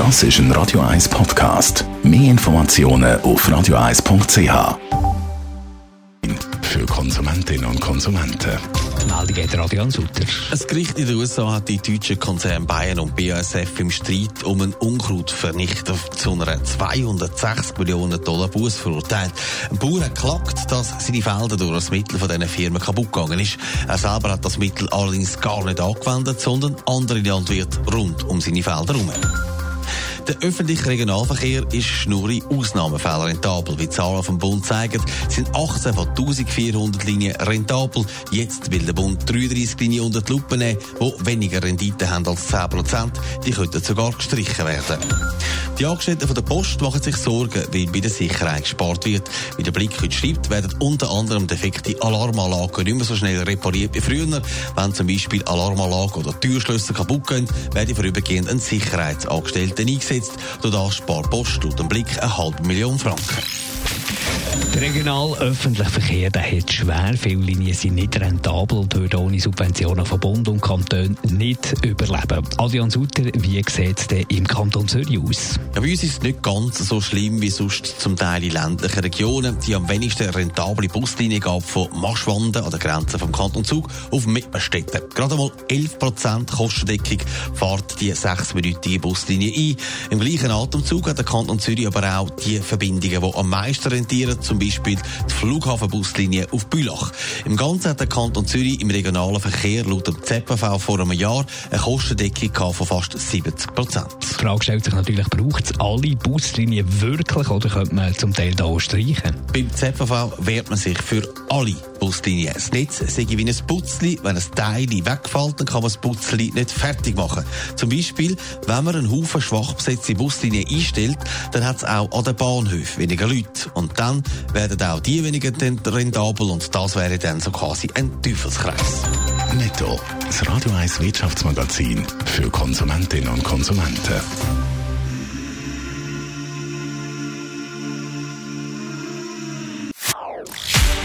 Das ist ein Radio 1 Podcast. Mehr Informationen auf radio1.ch. Für Konsumentinnen und Konsumenten. Meldung geht Radio Sutter. Ein Gericht in den USA hat die deutschen Konzerne Bayern und BASF im Streit um einen Unkrautvernichter zu einer 260 Millionen Dollar Buß verurteilt. Ein Bauer hat geklagt, dass seine Felder durch das Mittel von diesen Firmen kaputt gegangen ist. Er selber hat das Mittel allerdings gar nicht angewendet, sondern andere Landwirte rund um seine Felder herum. Der öffentliche Regionalverkehr ist schnurri Ausnahmefälle rentabel. Wie Zahlen vom Bund zeigen, sind 18 von 1400 Linien rentabel. Jetzt will der Bund 33 Linien unter die Lupe nehmen, die weniger Rendite haben als 10 Prozent. Die könnten sogar gestrichen werden. Die Angestellten von der Post machen sich Sorgen, weil bei der Sicherheit gespart wird. Wie der Blick heute schreibt, werden unter anderem defekte Alarmanlagen nicht mehr so schnell repariert wie früher. Wenn zum Beispiel Alarmanlagen oder Türschlösser kaputt gehen, werde vorübergehend ein Sicherheitsangestellter eingesetzt. Durch das spart Post laut dem Blick eine halbe Million Franken. Der regional öffentliche Verkehr der hat schwer. Viele Linien sind nicht rentabel und würden ohne Subventionen von Bund und Kanton nicht überleben. Adrian Sutter, wie sieht es denn im Kanton Zürich aus? Ja, bei uns ist es nicht ganz so schlimm wie sonst zum Teil in ländlichen Regionen. Die am wenigsten rentable Buslinie gab von Maschwanden an der Grenze vom Kanton Zug auf Mippenstetten. Gerade mal 11% Kostendeckung fährt die 6-minütige Buslinie ein. Im gleichen Atemzug hat der Kanton Zürich aber auch die Verbindungen, die am meisten rentieren, zum Beispiel die Flughafenbuslinie auf Bülach. Im Ganzen hat der Kanton Zürich im regionalen Verkehr laut dem ZPV vor einem Jahr eine Kostendeckung von fast 70 Prozent. Die Frage stellt sich natürlich, braucht es alle Buslinien wirklich oder könnte man zum Teil da auch streichen? Beim ZPV wehrt man sich für alle Buslinien. Das Netz sei wie ein Putzli. Wenn ein Teil wegfällt, dann kann man das Putzli nicht fertig machen. Zum Beispiel, wenn man einen Haufen schwach besetzte Buslinien einstellt, dann hat es auch an den Bahnhöfen weniger Leute. Und dann werden auch die weniger rentabel und das wäre dann so quasi ein Teufelskreis. Netto, das Radio 1 Wirtschaftsmagazin für Konsumentinnen und Konsumenten.